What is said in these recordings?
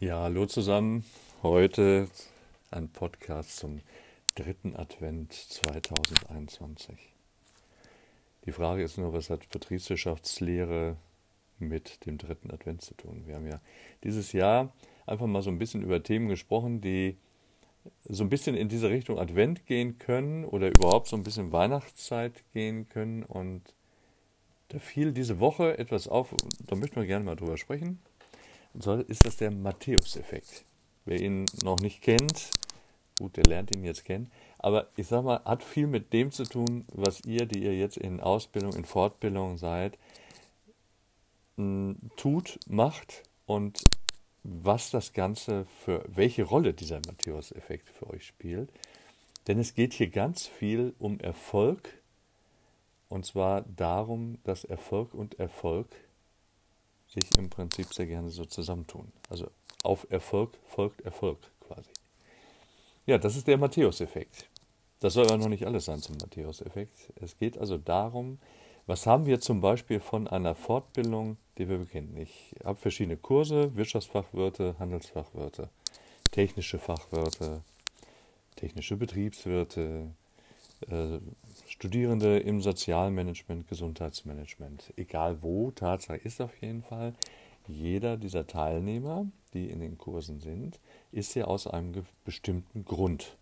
Ja, hallo zusammen. Heute ein Podcast zum dritten Advent 2021. Die Frage ist nur, was hat Betriebswirtschaftslehre mit dem dritten Advent zu tun? Wir haben ja dieses Jahr einfach mal so ein bisschen über Themen gesprochen, die so ein bisschen in diese Richtung Advent gehen können oder überhaupt so ein bisschen Weihnachtszeit gehen können. Und da fiel diese Woche etwas auf, da möchten wir gerne mal drüber sprechen. Und zwar ist das der Matthäus-Effekt. Wer ihn noch nicht kennt, gut, der lernt ihn jetzt kennen. Aber ich sag mal, hat viel mit dem zu tun, was ihr, die ihr jetzt in Ausbildung, in Fortbildung seid, tut, macht und was das Ganze für, welche Rolle dieser Matthäus-Effekt für euch spielt. Denn es geht hier ganz viel um Erfolg und zwar darum, dass Erfolg und Erfolg sich im Prinzip sehr gerne so zusammentun. Also auf Erfolg folgt Erfolg quasi. Ja, das ist der Matthäus-Effekt. Das soll aber noch nicht alles sein zum Matthäus-Effekt. Es geht also darum, was haben wir zum Beispiel von einer Fortbildung, die wir bekennen. Ich habe verschiedene Kurse, Wirtschaftsfachwirte, Handelsfachwirte, technische Fachwirte, technische Betriebswirte, Studierende im Sozialmanagement, Gesundheitsmanagement, egal wo, Tatsache ist auf jeden Fall, jeder dieser Teilnehmer, die in den Kursen sind, ist ja aus einem bestimmten Grund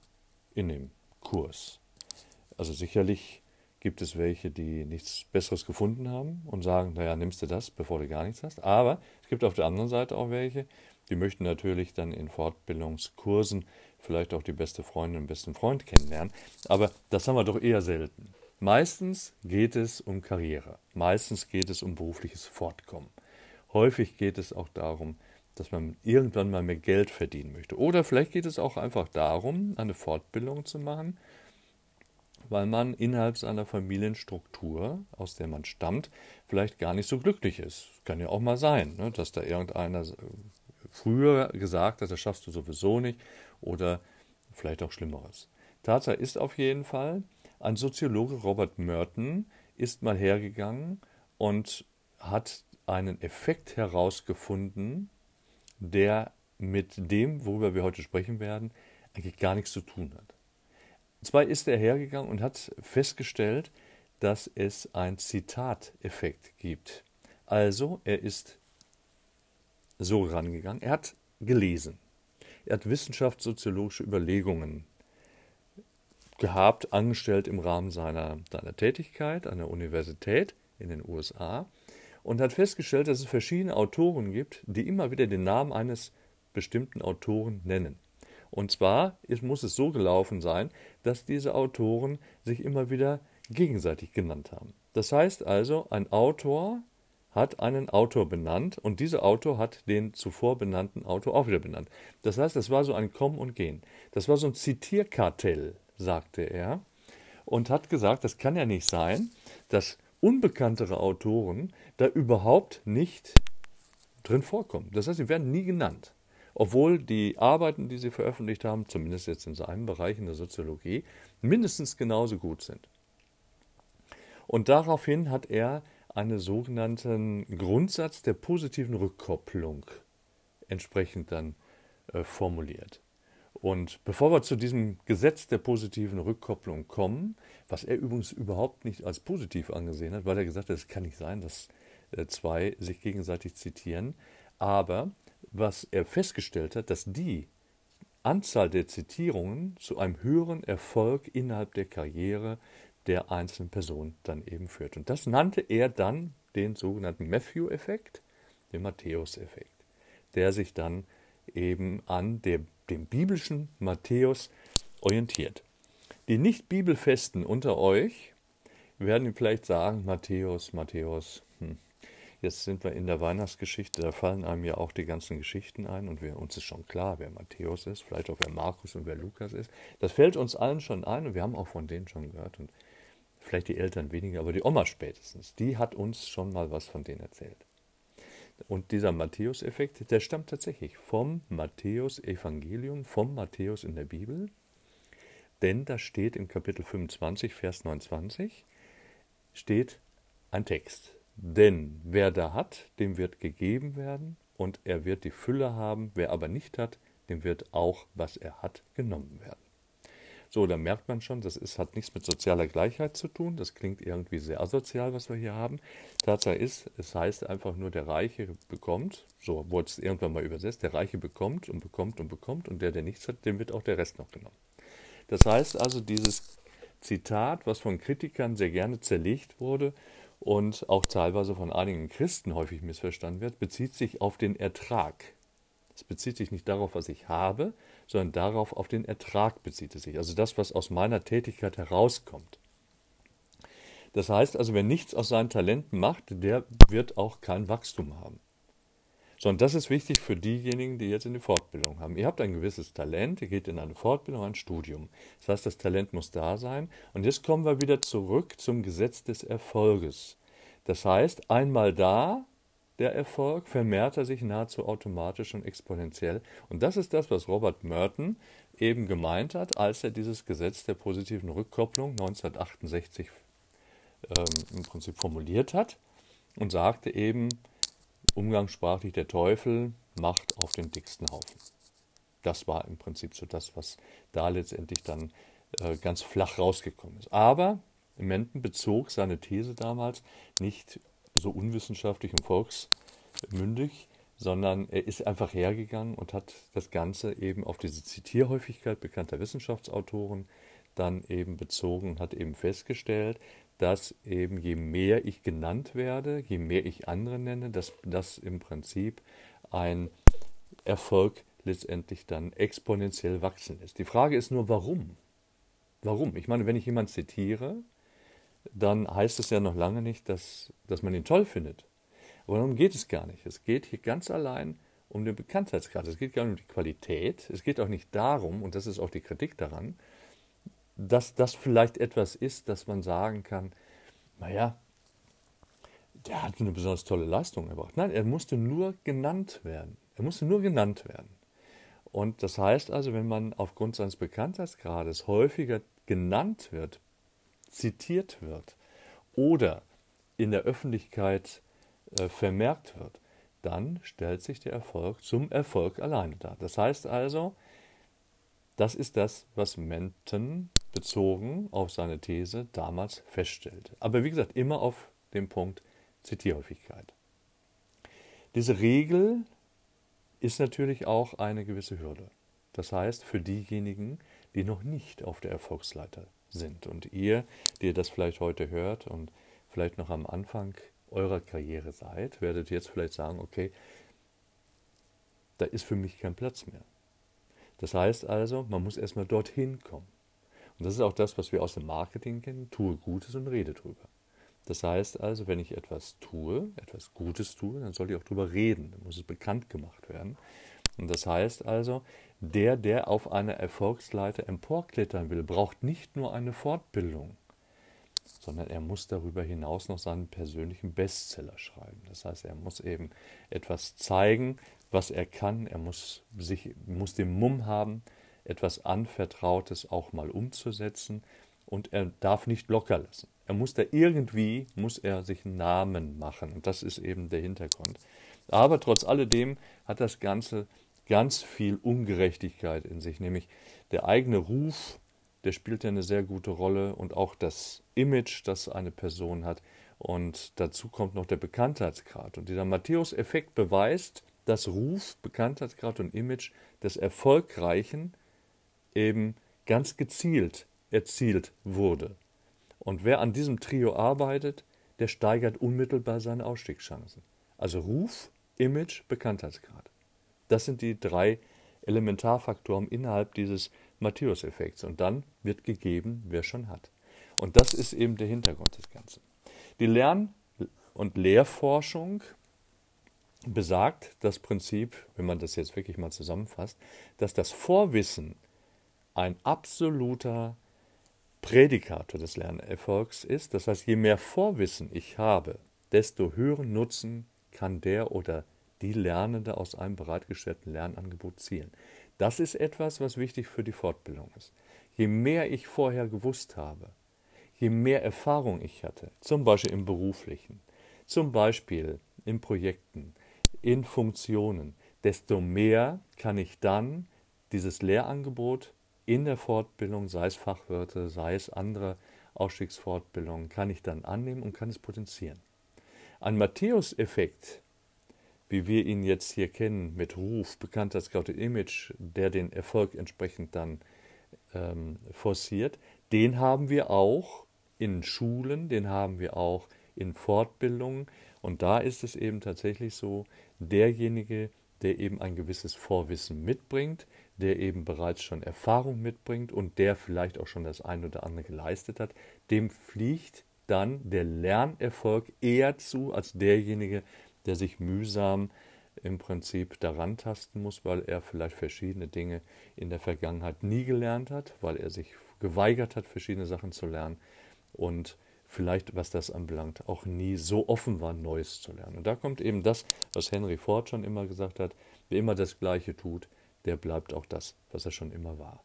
in dem Kurs. Also sicherlich gibt es welche, die nichts Besseres gefunden haben und sagen, naja, nimmst du das, bevor du gar nichts hast. Aber es gibt auf der anderen Seite auch welche, die möchten natürlich dann in Fortbildungskursen vielleicht auch die beste Freundin und besten Freund kennenlernen. Aber das haben wir doch eher selten. Meistens geht es um Karriere. Meistens geht es um berufliches Fortkommen. Häufig geht es auch darum, dass man irgendwann mal mehr Geld verdienen möchte. Oder vielleicht geht es auch einfach darum, eine Fortbildung zu machen, weil man innerhalb seiner Familienstruktur, aus der man stammt, vielleicht gar nicht so glücklich ist. Kann ja auch mal sein, ne, dass da irgendeiner früher gesagt hat, das schaffst du sowieso nicht oder vielleicht auch Schlimmeres. Tatsache ist auf jeden Fall, ein Soziologe Robert Merton ist mal hergegangen und hat einen Effekt herausgefunden, der mit dem, worüber wir heute sprechen werden, eigentlich gar nichts zu tun hat. Und zwar ist er hergegangen und hat festgestellt, dass es einen Zitateffekt gibt. Also, er ist so rangegangen. Er hat gelesen. Er hat wissenschaftssoziologische Überlegungen gehabt, angestellt im Rahmen seiner, seiner Tätigkeit an der Universität in den USA und hat festgestellt, dass es verschiedene Autoren gibt, die immer wieder den Namen eines bestimmten Autoren nennen. Und zwar muss es so gelaufen sein, dass diese Autoren sich immer wieder gegenseitig genannt haben. Das heißt also, ein Autor hat einen Autor benannt und dieser Autor hat den zuvor benannten Autor auch wieder benannt. Das heißt, es war so ein Kommen und Gehen. Das war so ein Zitierkartell, sagte er, und hat gesagt, das kann ja nicht sein, dass unbekanntere Autoren da überhaupt nicht drin vorkommen. Das heißt, sie werden nie genannt. Obwohl die Arbeiten, die sie veröffentlicht haben, zumindest jetzt in seinem Bereich in der Soziologie, mindestens genauso gut sind. Und daraufhin hat er einen sogenannten Grundsatz der positiven Rückkopplung entsprechend dann äh, formuliert. Und bevor wir zu diesem Gesetz der positiven Rückkopplung kommen, was er übrigens überhaupt nicht als positiv angesehen hat, weil er gesagt hat, es kann nicht sein, dass äh, zwei sich gegenseitig zitieren, aber was er festgestellt hat, dass die Anzahl der Zitierungen zu einem höheren Erfolg innerhalb der Karriere der einzelnen Person dann eben führt. Und das nannte er dann den sogenannten Matthew-Effekt, den Matthäus-Effekt, der sich dann eben an der, dem biblischen Matthäus orientiert. Die nicht bibelfesten unter euch werden vielleicht sagen, Matthäus, Matthäus, hm. jetzt sind wir in der Weihnachtsgeschichte, da fallen einem ja auch die ganzen Geschichten ein und wir, uns ist schon klar, wer Matthäus ist, vielleicht auch wer Markus und wer Lukas ist. Das fällt uns allen schon ein und wir haben auch von denen schon gehört und vielleicht die Eltern weniger, aber die Oma spätestens, die hat uns schon mal was von denen erzählt. Und dieser Matthäus-Effekt, der stammt tatsächlich vom Matthäus-Evangelium, vom Matthäus in der Bibel. Denn da steht im Kapitel 25, Vers 29, steht ein Text. Denn wer da hat, dem wird gegeben werden und er wird die Fülle haben. Wer aber nicht hat, dem wird auch, was er hat, genommen werden. So, da merkt man schon, das ist, hat nichts mit sozialer Gleichheit zu tun. Das klingt irgendwie sehr asozial, was wir hier haben. Tatsache ist, es heißt einfach nur, der Reiche bekommt, so wurde es irgendwann mal übersetzt, der Reiche bekommt und bekommt und bekommt und der, der nichts hat, dem wird auch der Rest noch genommen. Das heißt also, dieses Zitat, was von Kritikern sehr gerne zerlegt wurde und auch teilweise von einigen Christen häufig missverstanden wird, bezieht sich auf den Ertrag. Es bezieht sich nicht darauf, was ich habe, sondern darauf, auf den Ertrag bezieht es sich. Also das, was aus meiner Tätigkeit herauskommt. Das heißt also, wer nichts aus seinen Talenten macht, der wird auch kein Wachstum haben. Sondern das ist wichtig für diejenigen, die jetzt in die Fortbildung haben. Ihr habt ein gewisses Talent, ihr geht in eine Fortbildung, ein Studium. Das heißt, das Talent muss da sein. Und jetzt kommen wir wieder zurück zum Gesetz des Erfolges. Das heißt, einmal da, der Erfolg, vermehrt er sich nahezu automatisch und exponentiell. Und das ist das, was Robert Merton eben gemeint hat, als er dieses Gesetz der positiven Rückkopplung 1968 ähm, im Prinzip formuliert hat und sagte eben, umgangssprachlich der Teufel macht auf den dicksten Haufen. Das war im Prinzip so das, was da letztendlich dann äh, ganz flach rausgekommen ist. Aber Menten bezog seine These damals nicht so unwissenschaftlich und volksmündig, sondern er ist einfach hergegangen und hat das Ganze eben auf diese Zitierhäufigkeit bekannter Wissenschaftsautoren dann eben bezogen und hat eben festgestellt, dass eben je mehr ich genannt werde, je mehr ich andere nenne, dass das im Prinzip ein Erfolg letztendlich dann exponentiell wachsen ist. Die Frage ist nur, warum? Warum? Ich meine, wenn ich jemanden zitiere, dann heißt es ja noch lange nicht, dass, dass man ihn toll findet. Aber darum geht es gar nicht. Es geht hier ganz allein um den Bekanntheitsgrad. Es geht gar nicht um die Qualität. Es geht auch nicht darum, und das ist auch die Kritik daran, dass das vielleicht etwas ist, dass man sagen kann, naja, der hat eine besonders tolle Leistung erbracht. Nein, er musste nur genannt werden. Er musste nur genannt werden. Und das heißt also, wenn man aufgrund seines Bekanntheitsgrades häufiger genannt wird, zitiert wird oder in der Öffentlichkeit äh, vermerkt wird, dann stellt sich der Erfolg zum Erfolg alleine dar. Das heißt also, das ist das, was Menten bezogen auf seine These damals feststellte. Aber wie gesagt, immer auf dem Punkt Zitierhäufigkeit. Diese Regel ist natürlich auch eine gewisse Hürde. Das heißt, für diejenigen, die noch nicht auf der Erfolgsleiter sind. Und ihr, die ihr das vielleicht heute hört und vielleicht noch am Anfang eurer Karriere seid, werdet jetzt vielleicht sagen, okay, da ist für mich kein Platz mehr. Das heißt also, man muss erstmal dorthin kommen. Und das ist auch das, was wir aus dem Marketing kennen, tue Gutes und rede drüber. Das heißt also, wenn ich etwas tue, etwas Gutes tue, dann soll ich auch drüber reden, dann muss es bekannt gemacht werden. Und das heißt also, der, der auf einer Erfolgsleiter emporklettern will, braucht nicht nur eine Fortbildung, sondern er muss darüber hinaus noch seinen persönlichen Bestseller schreiben. Das heißt, er muss eben etwas zeigen, was er kann. Er muss, sich, muss den Mumm haben, etwas Anvertrautes auch mal umzusetzen und er darf nicht locker lassen. Er muss da irgendwie, muss er sich einen Namen machen und das ist eben der Hintergrund. Aber trotz alledem hat das Ganze ganz viel Ungerechtigkeit in sich, nämlich der eigene Ruf, der spielt ja eine sehr gute Rolle und auch das Image, das eine Person hat. Und dazu kommt noch der Bekanntheitsgrad. Und dieser Matthäus-Effekt beweist, dass Ruf, Bekanntheitsgrad und Image des Erfolgreichen eben ganz gezielt erzielt wurde. Und wer an diesem Trio arbeitet, der steigert unmittelbar seine Ausstiegschancen. Also Ruf, Image, Bekanntheitsgrad. Das sind die drei Elementarfaktoren innerhalb dieses Matthäus-Effekts. Und dann wird gegeben, wer schon hat. Und das ist eben der Hintergrund des Ganzen. Die Lern- und Lehrforschung besagt das Prinzip, wenn man das jetzt wirklich mal zusammenfasst, dass das Vorwissen ein absoluter Prädikator des Lernerfolgs ist. Das heißt, je mehr Vorwissen ich habe, desto höheren Nutzen kann der oder die Lernende aus einem bereitgestellten Lernangebot zielen. Das ist etwas, was wichtig für die Fortbildung ist. Je mehr ich vorher gewusst habe, je mehr Erfahrung ich hatte, zum Beispiel im beruflichen, zum Beispiel in Projekten, in Funktionen, desto mehr kann ich dann dieses Lehrangebot in der Fortbildung, sei es Fachwörter, sei es andere Ausstiegsfortbildungen, kann ich dann annehmen und kann es potenzieren. Ein Matthäus-Effekt, wie wir ihn jetzt hier kennen, mit Ruf, bekannt als Gaute Image, der den Erfolg entsprechend dann ähm, forciert, den haben wir auch in Schulen, den haben wir auch in Fortbildungen. Und da ist es eben tatsächlich so, derjenige, der eben ein gewisses Vorwissen mitbringt, der eben bereits schon Erfahrung mitbringt und der vielleicht auch schon das ein oder andere geleistet hat, dem fliegt dann der Lernerfolg eher zu als derjenige, der sich mühsam im Prinzip daran tasten muss, weil er vielleicht verschiedene Dinge in der Vergangenheit nie gelernt hat, weil er sich geweigert hat, verschiedene Sachen zu lernen und vielleicht, was das anbelangt, auch nie so offen war, Neues zu lernen. Und da kommt eben das, was Henry Ford schon immer gesagt hat, wer immer das Gleiche tut, der bleibt auch das, was er schon immer war.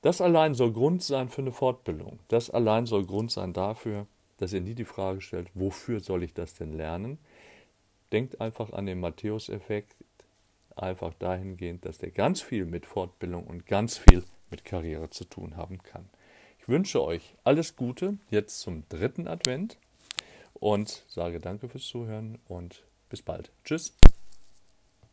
Das allein soll Grund sein für eine Fortbildung. Das allein soll Grund sein dafür, dass ihr nie die Frage stellt, wofür soll ich das denn lernen? Denkt einfach an den Matthäus-Effekt, einfach dahingehend, dass der ganz viel mit Fortbildung und ganz viel mit Karriere zu tun haben kann. Ich wünsche euch alles Gute jetzt zum dritten Advent und sage danke fürs Zuhören und bis bald. Tschüss.